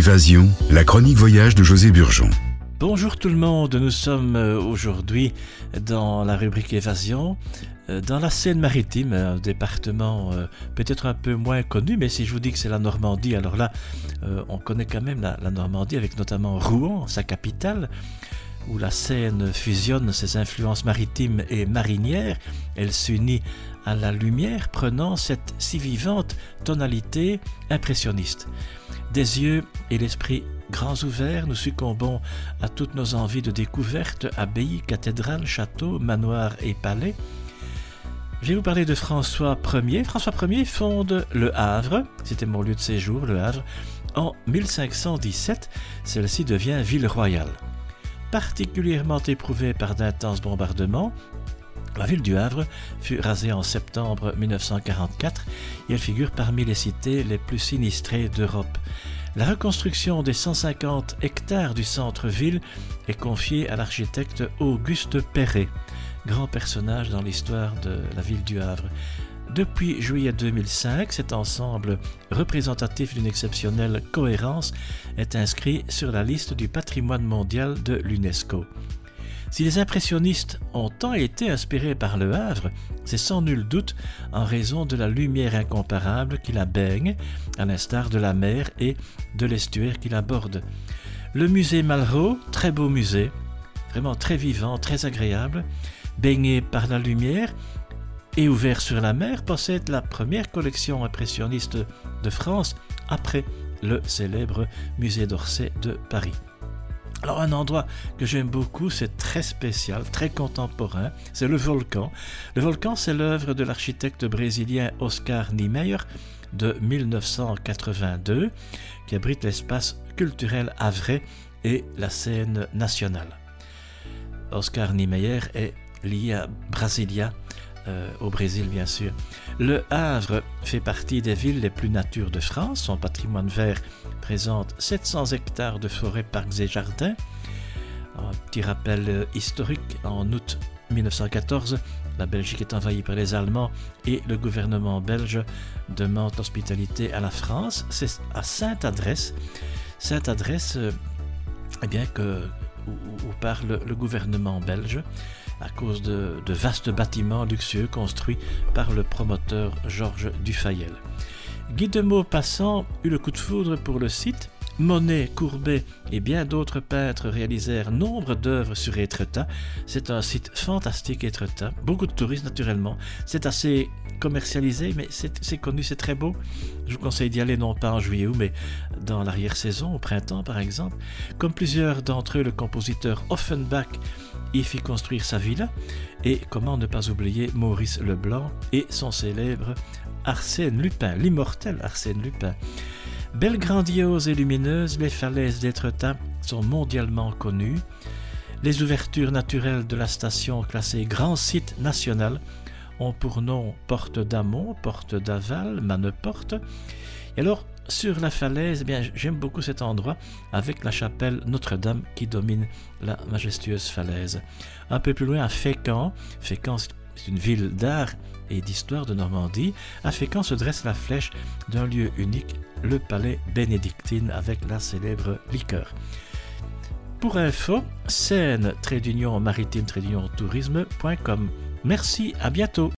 Évasion, la chronique voyage de José Burgeon. Bonjour tout le monde, nous sommes euh, aujourd'hui dans la rubrique Évasion, euh, dans la Seine-Maritime, un département euh, peut-être un peu moins connu, mais si je vous dis que c'est la Normandie, alors là, on connaît quand même la, la Normandie avec notamment Rouen, sa capitale où la Seine fusionne ses influences maritimes et marinières, elle s'unit à la lumière prenant cette si vivante tonalité impressionniste. Des yeux et l'esprit grands ouverts, nous succombons à toutes nos envies de découverte, abbayes, cathédrales, châteaux, manoirs et palais. Je vais vous parler de François Ier. François Ier fonde Le Havre, c'était mon lieu de séjour, Le Havre, en 1517. Celle-ci devient ville royale. Particulièrement éprouvée par d'intenses bombardements, la ville du Havre fut rasée en septembre 1944 et elle figure parmi les cités les plus sinistrées d'Europe. La reconstruction des 150 hectares du centre-ville est confiée à l'architecte Auguste Perret, grand personnage dans l'histoire de la ville du Havre. Depuis juillet 2005, cet ensemble représentatif d'une exceptionnelle cohérence est inscrit sur la liste du patrimoine mondial de l'UNESCO. Si les impressionnistes ont tant été inspirés par le Havre, c'est sans nul doute en raison de la lumière incomparable qui la baigne, à l'instar de la mer et de l'estuaire qui l'aborde. Le musée Malraux, très beau musée, vraiment très vivant, très agréable, baigné par la lumière, et ouvert sur la mer, possède la première collection impressionniste de France après le célèbre musée d'Orsay de Paris. Alors un endroit que j'aime beaucoup, c'est très spécial, très contemporain, c'est le volcan. Le volcan, c'est l'œuvre de l'architecte brésilien Oscar Niemeyer de 1982, qui abrite l'espace culturel Havre et la scène nationale. Oscar Niemeyer est lié à Brasilia, euh, au Brésil bien sûr. Le Havre fait partie des villes les plus natures de France. Son patrimoine vert présente 700 hectares de forêts, parcs et jardins. Un petit rappel euh, historique, en août 1914, la Belgique est envahie par les Allemands et le gouvernement belge demande l'hospitalité à la France. C'est à Sainte-Adresse, Sainte-Adresse, euh, eh bien que où, parle le gouvernement belge à cause de, vastes bâtiments luxueux construits par le promoteur Georges Dufayel. Guy de Maupassant eut le coup de foudre pour le site Monet, Courbet et bien d'autres peintres réalisèrent nombre d'œuvres sur Étretat. C'est un site fantastique, Étretat. Beaucoup de touristes, naturellement. C'est assez commercialisé, mais c'est connu, c'est très beau. Je vous conseille d'y aller non pas en juillet ou, mais dans l'arrière-saison, au printemps par exemple. Comme plusieurs d'entre eux, le compositeur Offenbach y fit construire sa villa. Et comment ne pas oublier Maurice Leblanc et son célèbre Arsène Lupin, l'immortel Arsène Lupin. Belles, grandioses et lumineuses, les falaises d'Étretat sont mondialement connues. Les ouvertures naturelles de la station classée Grand Site National ont pour nom Porte d'Amont, Porte d'Aval, Maneporte. Et alors, sur la falaise, eh bien, j'aime beaucoup cet endroit avec la chapelle Notre-Dame qui domine la majestueuse falaise. Un peu plus loin, à Fécamp, Fécamp c'est une ville d'art et d'histoire de Normandie. À Fécamp se dresse la flèche d'un lieu unique, le palais bénédictine avec la célèbre liqueur. Pour info, scène trait d'union maritime tourisme.com. Merci, à bientôt.